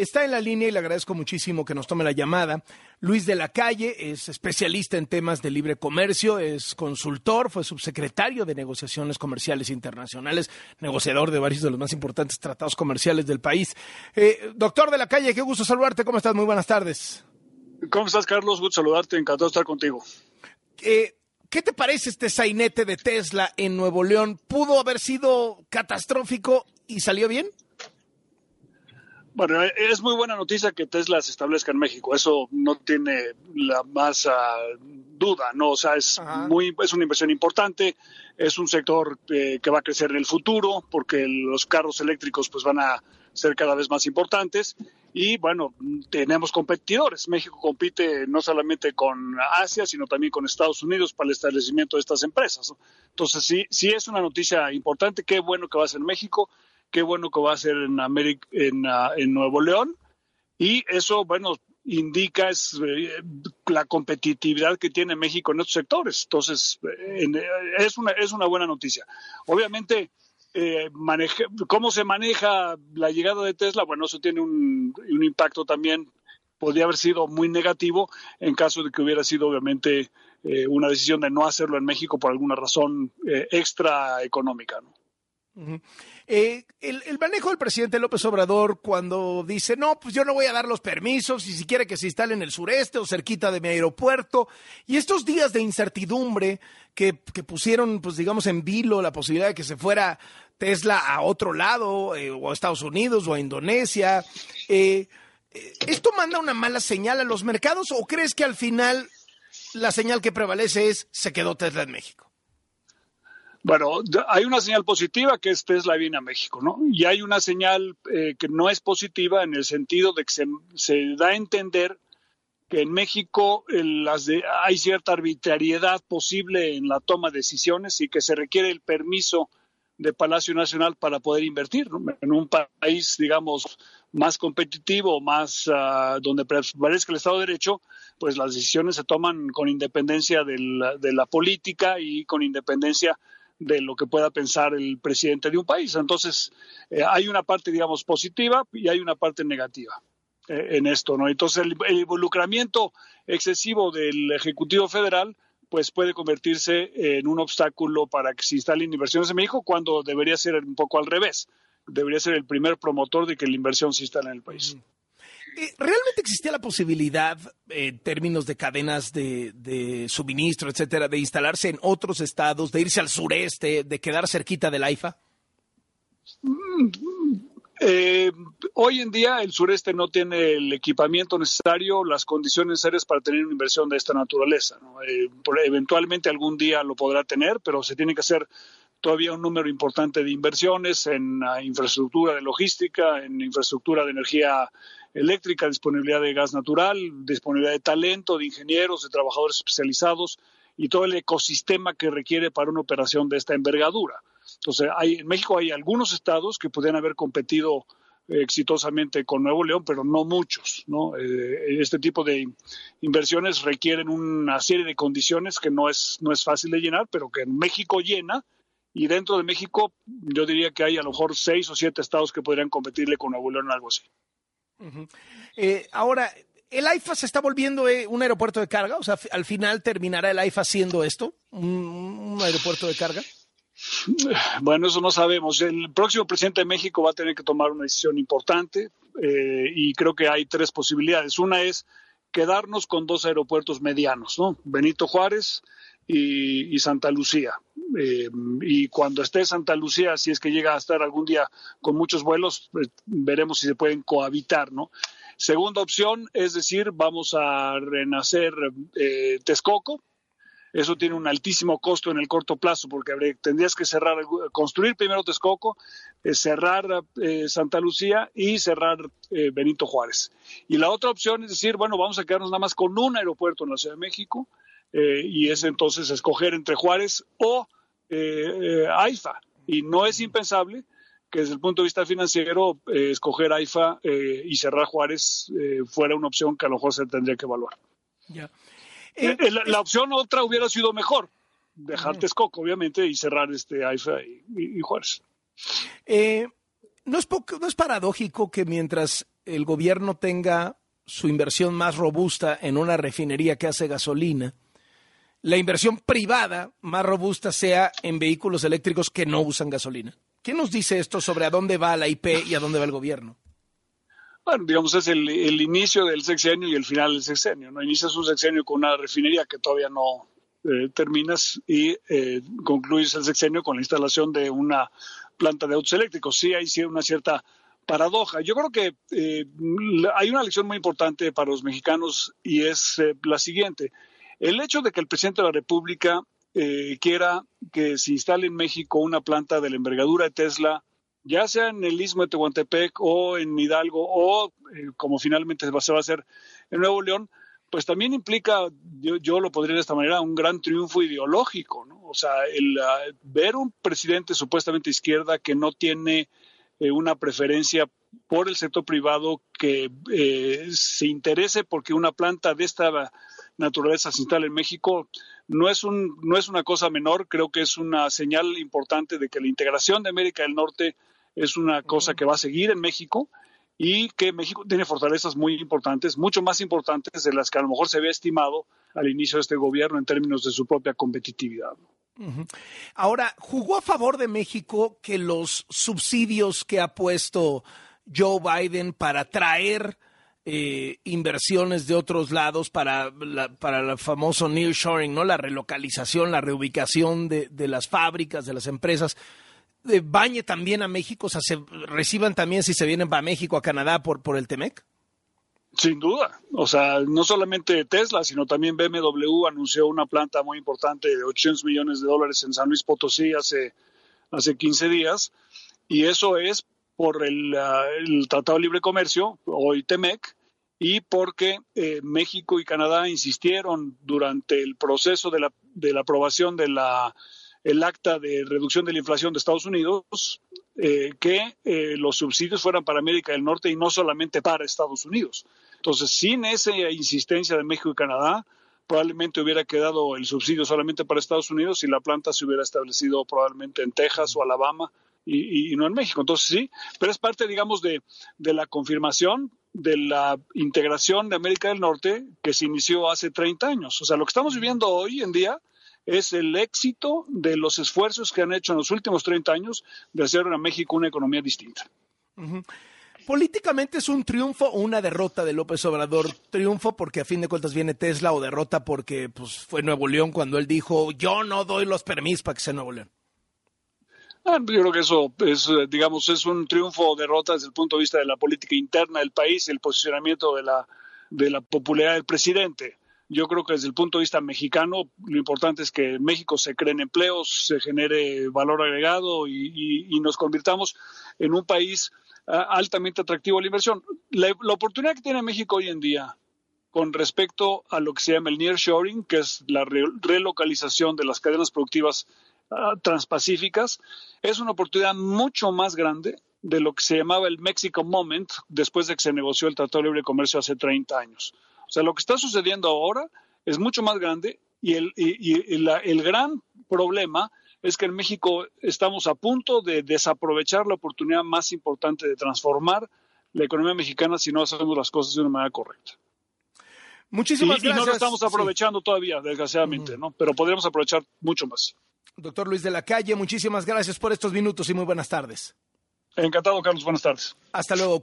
Está en la línea y le agradezco muchísimo que nos tome la llamada. Luis de la Calle es especialista en temas de libre comercio, es consultor, fue subsecretario de negociaciones comerciales internacionales, negociador de varios de los más importantes tratados comerciales del país. Eh, doctor de la Calle, qué gusto saludarte. ¿Cómo estás? Muy buenas tardes. ¿Cómo estás, Carlos? Gusto saludarte. Encantado de estar contigo. Eh, ¿Qué te parece este sainete de Tesla en Nuevo León? ¿Pudo haber sido catastrófico y salió bien? Bueno, es muy buena noticia que Tesla se establezca en México. Eso no tiene la más uh, duda, ¿no? O sea, es, muy, es una inversión importante. Es un sector eh, que va a crecer en el futuro porque los carros eléctricos pues van a ser cada vez más importantes. Y bueno, tenemos competidores. México compite no solamente con Asia, sino también con Estados Unidos para el establecimiento de estas empresas. Entonces, sí, sí es una noticia importante. Qué bueno que va a ser México, qué bueno que va a ser en, América, en, uh, en Nuevo León. Y eso, bueno, indica es, eh, la competitividad que tiene México en estos sectores. Entonces, eh, es, una, es una buena noticia. Obviamente, eh, cómo se maneja la llegada de Tesla, bueno, eso tiene un, impacto también, podría haber sido muy negativo en caso de que hubiera sido obviamente eh, una decisión de no hacerlo en México por alguna razón eh, extra económica. ¿no? Eh, el, manejo del presidente López Obrador cuando dice, no, pues yo no voy a dar los permisos, y si quiere que se instale en el sureste o cerquita de mi aeropuerto, y estos días de incertidumbre que, pusieron, pues digamos, en vilo la posibilidad de que se fuera Tesla a otro lado, eh, o a Estados Unidos, o a Indonesia, eh, ¿esto manda una mala señal a los mercados o crees que al final la señal que prevalece es se quedó Tesla en México? Bueno, hay una señal positiva que es Tesla viene a México, ¿no? Y hay una señal eh, que no es positiva en el sentido de que se, da a entender que en México hay cierta arbitrariedad posible en la toma de decisiones y que se requiere el permiso de Palacio Nacional para poder invertir en un país, digamos, más competitivo, más uh, donde prevalezca el Estado de Derecho, pues las decisiones se toman con independencia de la política y con independencia de lo que pueda pensar el presidente de un país. Entonces, eh, hay una parte, digamos, positiva y hay una parte negativa eh, en esto, ¿no? Entonces, el, involucramiento excesivo del Ejecutivo Federal pues puede convertirse en un obstáculo para que se instalen inversiones en México cuando debería ser un poco al revés. Debería ser el primer promotor de que la inversión se instale en el país. ¿Realmente existía la posibilidad, en términos de cadenas de, suministro, etcétera, de instalarse en otros estados, de irse al sureste, de quedar cerquita del AIFA? Mm, eh, hoy en día el sureste no tiene el equipamiento necesario, las condiciones necesarias para tener una inversión de esta naturaleza. Eh, eventualmente algún día lo podrá tener, pero se tiene que hacer todavía un número importante de inversiones en infraestructura de logística, en infraestructura de energía eléctrica, disponibilidad de gas natural, disponibilidad de talento, de ingenieros, de trabajadores especializados y todo el ecosistema que requiere para una operación de esta envergadura. Entonces, hay, en México hay algunos estados que podrían haber competido eh, exitosamente con Nuevo León, pero no muchos. ¿no? Eh, este tipo de inversiones requieren una serie de condiciones que no es, no es fácil de llenar, pero que en México llena. Y dentro de México, yo diría que hay a lo mejor seis o siete estados que podrían competirle con Nuevo León en algo así. Eh, ahora, ¿el AIFA se está volviendo eh, un aeropuerto de carga? O sea, al final terminará el AIFA siendo esto, un, aeropuerto de carga. Bueno, eso no sabemos. El próximo presidente de México va a tener que tomar una decisión importante eh, y creo que hay tres posibilidades. Una es quedarnos con dos aeropuertos medianos, ¿no? Benito Juárez y, Santa Lucía. y cuando esté Santa Lucía, si es que llega a estar algún día con muchos vuelos, pues, veremos si se pueden cohabitar, ¿no? Segunda opción es decir, vamos a renacer eh, Texcoco. Eso tiene un altísimo costo en el corto plazo porque tendrías que cerrar, construir primero Texcoco, eh, cerrar eh, Santa Lucía y cerrar Benito Juárez. Y la otra opción es decir, bueno, vamos a quedarnos nada más con un aeropuerto en la Ciudad de México y es entonces escoger entre Juárez o AIFA. Y no es impensable que desde el punto de vista financiero, eh, escoger AIFA eh, y cerrar Juárez eh, fuera una opción que a lo mejor se tendría que evaluar. La, opción otra hubiera sido mejor, dejar Texcoco, obviamente, y cerrar este AIFA y, Juárez. ¿no, es ¿No es paradójico que mientras el gobierno tenga su inversión más robusta en una refinería que hace gasolina, la inversión privada más robusta sea en vehículos eléctricos que no usan gasolina. ¿Qué nos dice esto sobre a dónde va la IP y a dónde va el gobierno? Bueno, digamos, es el, inicio del sexenio y el final del sexenio. ¿no? Inicias un sexenio con una refinería que todavía no eh, terminas y eh, concluyes el sexenio con la instalación de una planta de autos eléctricos. Sí, hay una cierta paradoja. Yo creo que eh, hay una lección muy importante para los mexicanos y es eh, la siguiente. El hecho de que el presidente de la República eh, quiera que se instale en México una planta de la envergadura de Tesla, ya sea en el istmo de Tehuantepec o en Hidalgo o como finalmente se va a hacer en Nuevo León, pues también implica, yo, lo podría de esta manera, un gran triunfo ideológico, ¿no? O sea, el ver un presidente supuestamente izquierda que no tiene eh, una preferencia por el sector privado que eh, se interese porque una planta de esta naturaleza instale en México no es un no es una cosa menor creo que es una señal importante de que la integración de América del Norte es una cosa que va a seguir en México y que México tiene fortalezas muy importantes, mucho más importantes de las que a lo mejor se había estimado al inicio de este gobierno en términos de su propia competitividad. Ahora, ¿jugó a favor de México que los subsidios que ha puesto Joe Biden para traer eh, inversiones de otros lados para la, para el famoso nearshoring, ¿no? La relocalización, la reubicación de, las fábricas, de las empresas, eh, bañe también a México, o sea, se reciban también si se vienen para México, a Canadá por, por el TEMEC? Sin duda. O sea, no solamente Tesla, sino también BMW anunció una planta muy importante de 800 millones de dólares en San Luis Potosí hace, hace 15 días. Y eso es por el, ah, Tratado de Libre Comercio, hoy TEMEC, y porque eh, México y Canadá insistieron durante el proceso de la, de la aprobación de la el acta de reducción de la inflación de Estados Unidos eh, que eh, los subsidios fueran para América del Norte y no solamente para Estados Unidos. Entonces, sin esa insistencia de México y Canadá, probablemente hubiera quedado el subsidio solamente para Estados Unidos y la planta se hubiera establecido probablemente en Texas o Alabama y, no en México. Entonces, sí, pero es parte, digamos, de, de la confirmación de la integración de América del Norte que se inició hace 30 años. O sea, lo que estamos viviendo hoy en día es el éxito de los esfuerzos que han hecho en los últimos 30 años de hacer a México una economía distinta. Políticamente es un triunfo o una derrota de López Obrador. Triunfo porque a fin de cuentas viene Tesla o derrota porque pues, fue Nuevo León cuando él dijo yo no doy los permisos para que sea Nuevo León. Ah, yo creo que eso es, digamos, es un triunfo o derrota desde el punto de vista de la política interna del país, el posicionamiento de la, de la popularidad del presidente. Yo creo que desde el punto de vista mexicano, lo importante es que México se creen empleos, se genere valor agregado y, nos convirtamos en un país ah, altamente atractivo a la inversión. La, oportunidad que tiene México hoy en día con respecto a lo que se llama el nearshoring, que es la relocalización de las cadenas productivas ah, transpacíficas, es una oportunidad mucho más grande de lo que se llamaba el Mexico Moment después de que se negoció el Tratado de Libre Comercio hace 30 años. O sea, lo que está sucediendo ahora es mucho más grande y el, el gran problema es que en México estamos a punto de desaprovechar la oportunidad más importante de transformar la economía mexicana si no hacemos las cosas de una manera correcta. Muchísimas gracias. Y no lo estamos aprovechando todavía, desgraciadamente, ¿no? Pero podríamos aprovechar mucho más. Doctor Luis de la Calle, muchísimas gracias por estos minutos y muy buenas tardes. Encantado, Carlos. Buenas tardes. Hasta luego.